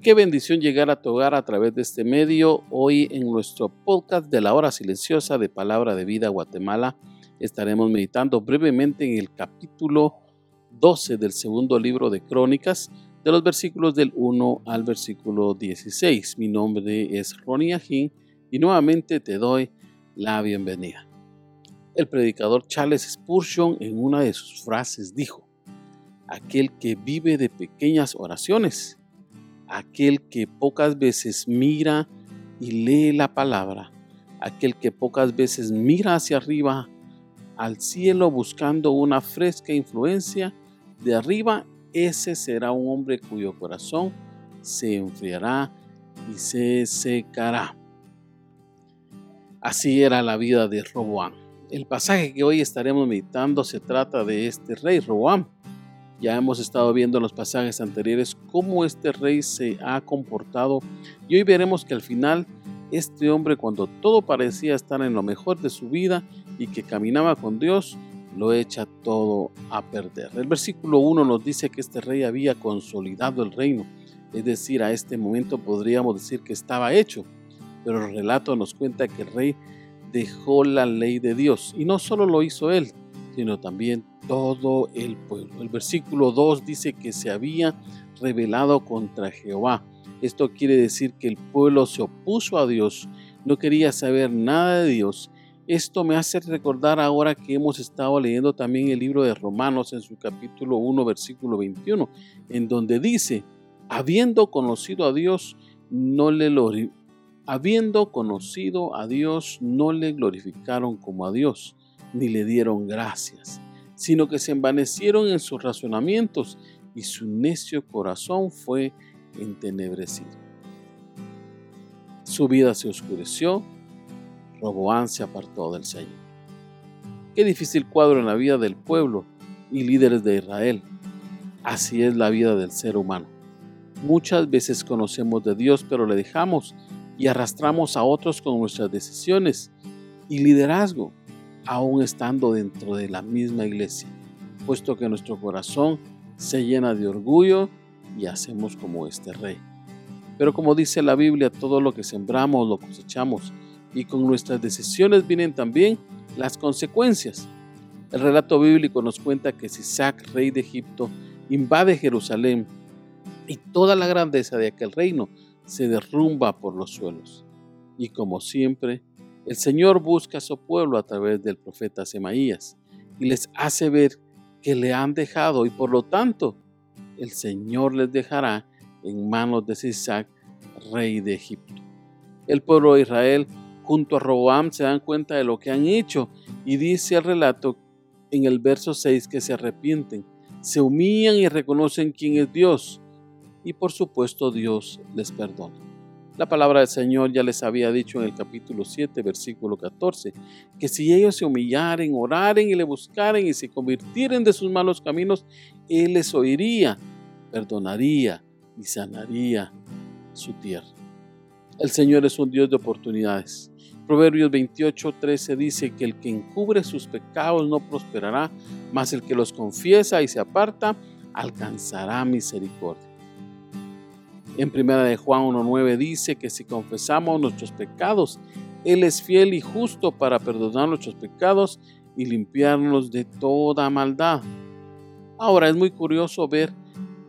Qué bendición llegar a tu hogar a través de este medio. Hoy en nuestro podcast de la hora silenciosa de Palabra de Vida Guatemala estaremos meditando brevemente en el capítulo 12 del segundo libro de Crónicas, de los versículos del 1 al versículo 16. Mi nombre es Ronnie Ajín y nuevamente te doy la bienvenida. El predicador Charles Spurgeon en una de sus frases dijo, aquel que vive de pequeñas oraciones aquel que pocas veces mira y lee la palabra, aquel que pocas veces mira hacia arriba al cielo buscando una fresca influencia de arriba, ese será un hombre cuyo corazón se enfriará y se secará. Así era la vida de Roboam. El pasaje que hoy estaremos meditando se trata de este rey Roboam, ya hemos estado viendo en los pasajes anteriores cómo este rey se ha comportado y hoy veremos que al final este hombre cuando todo parecía estar en lo mejor de su vida y que caminaba con Dios, lo echa todo a perder. El versículo 1 nos dice que este rey había consolidado el reino, es decir, a este momento podríamos decir que estaba hecho, pero el relato nos cuenta que el rey dejó la ley de Dios y no solo lo hizo él, sino también todo el pueblo. El versículo 2 dice que se había rebelado contra Jehová. Esto quiere decir que el pueblo se opuso a Dios, no quería saber nada de Dios. Esto me hace recordar ahora que hemos estado leyendo también el libro de Romanos en su capítulo 1, versículo 21, en donde dice, habiendo conocido a Dios, no le habiendo conocido a Dios, no le glorificaron como a Dios, ni le dieron gracias sino que se envanecieron en sus razonamientos y su necio corazón fue entenebrecido. Su vida se oscureció, Roboán se apartó del Señor. Qué difícil cuadro en la vida del pueblo y líderes de Israel. Así es la vida del ser humano. Muchas veces conocemos de Dios, pero le dejamos y arrastramos a otros con nuestras decisiones y liderazgo aún estando dentro de la misma iglesia, puesto que nuestro corazón se llena de orgullo y hacemos como este rey. Pero como dice la Biblia, todo lo que sembramos lo cosechamos y con nuestras decisiones vienen también las consecuencias. El relato bíblico nos cuenta que Sisac, rey de Egipto, invade Jerusalén y toda la grandeza de aquel reino se derrumba por los suelos. Y como siempre, el Señor busca a su pueblo a través del profeta Semaías y les hace ver que le han dejado y por lo tanto el Señor les dejará en manos de Sisac, rey de Egipto. El pueblo de Israel junto a Roboam se dan cuenta de lo que han hecho y dice el relato en el verso 6 que se arrepienten, se humillan y reconocen quién es Dios y por supuesto Dios les perdona. La palabra del Señor ya les había dicho en el capítulo 7, versículo 14, que si ellos se humillaren, oraren y le buscaren y se convirtieren de sus malos caminos, Él les oiría, perdonaría y sanaría su tierra. El Señor es un Dios de oportunidades. Proverbios 28, 13 dice que el que encubre sus pecados no prosperará, mas el que los confiesa y se aparta alcanzará misericordia. En primera de Juan 1.9 dice que si confesamos nuestros pecados, Él es fiel y justo para perdonar nuestros pecados y limpiarnos de toda maldad. Ahora es muy curioso ver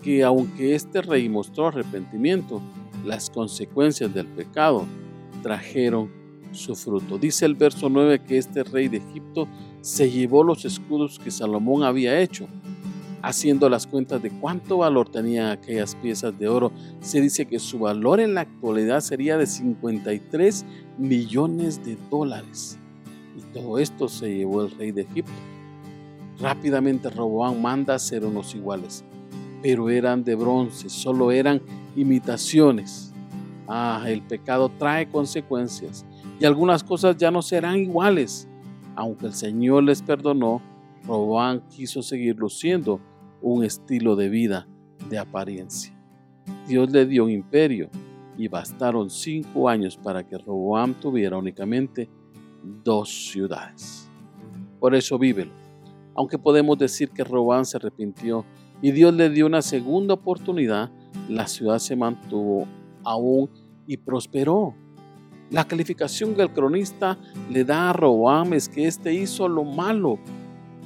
que aunque este rey mostró arrepentimiento, las consecuencias del pecado trajeron su fruto. Dice el verso 9 que este rey de Egipto se llevó los escudos que Salomón había hecho haciendo las cuentas de cuánto valor tenían aquellas piezas de oro, se dice que su valor en la actualidad sería de 53 millones de dólares. Y todo esto se llevó el rey de Egipto. Rápidamente Roboán manda hacer unos iguales, pero eran de bronce, solo eran imitaciones. Ah, el pecado trae consecuencias y algunas cosas ya no serán iguales. Aunque el Señor les perdonó, Robán quiso seguir luciendo un estilo de vida de apariencia. Dios le dio un imperio y bastaron cinco años para que Roboam tuviera únicamente dos ciudades. Por eso vívelo. Aunque podemos decir que Roboam se arrepintió y Dios le dio una segunda oportunidad, la ciudad se mantuvo aún y prosperó. La calificación que el cronista le da a Roboam es que éste hizo lo malo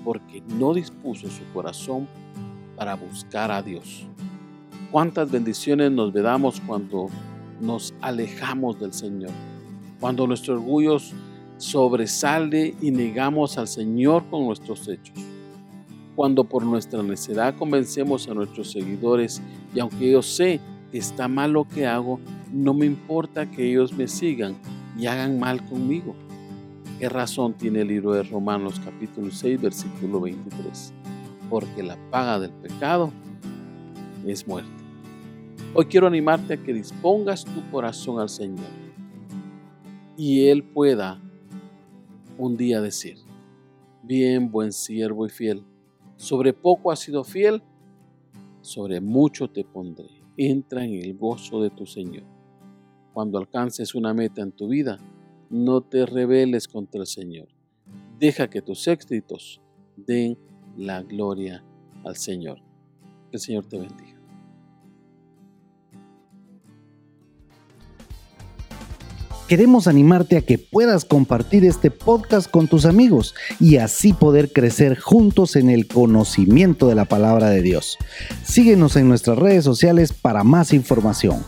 porque no dispuso su corazón para buscar a Dios. Cuántas bendiciones nos vedamos cuando nos alejamos del Señor, cuando nuestro orgullo sobresale y negamos al Señor con nuestros hechos, cuando por nuestra necedad convencemos a nuestros seguidores y aunque yo sé que está mal lo que hago, no me importa que ellos me sigan y hagan mal conmigo. ¿Qué razón tiene el libro de Romanos capítulo 6 versículo 23? Porque la paga del pecado es muerte. Hoy quiero animarte a que dispongas tu corazón al Señor y Él pueda un día decir, bien buen siervo y fiel, sobre poco has sido fiel, sobre mucho te pondré. Entra en el gozo de tu Señor. Cuando alcances una meta en tu vida, no te rebeles contra el Señor. Deja que tus éxitos den la gloria al Señor. Que el Señor te bendiga. Queremos animarte a que puedas compartir este podcast con tus amigos y así poder crecer juntos en el conocimiento de la palabra de Dios. Síguenos en nuestras redes sociales para más información.